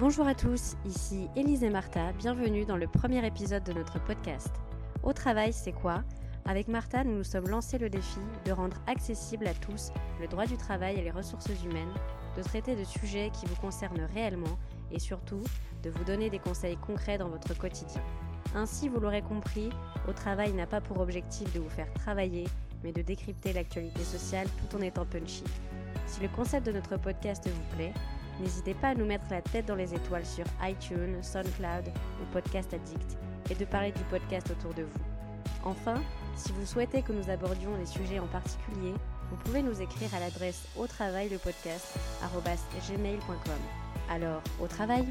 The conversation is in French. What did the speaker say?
Bonjour à tous, ici Élise et Martha, bienvenue dans le premier épisode de notre podcast. Au travail, c'est quoi? Avec Martha, nous nous sommes lancé le défi de rendre accessible à tous le droit du travail et les ressources humaines, de traiter de sujets qui vous concernent réellement et surtout de vous donner des conseils concrets dans votre quotidien. Ainsi, vous l'aurez compris, au travail n'a pas pour objectif de vous faire travailler, mais de décrypter l'actualité sociale tout en étant punchy. Si le concept de notre podcast vous plaît, N'hésitez pas à nous mettre la tête dans les étoiles sur iTunes, SoundCloud ou Podcast Addict et de parler du podcast autour de vous. Enfin, si vous souhaitez que nous abordions des sujets en particulier, vous pouvez nous écrire à l'adresse au travail le podcast Alors, au travail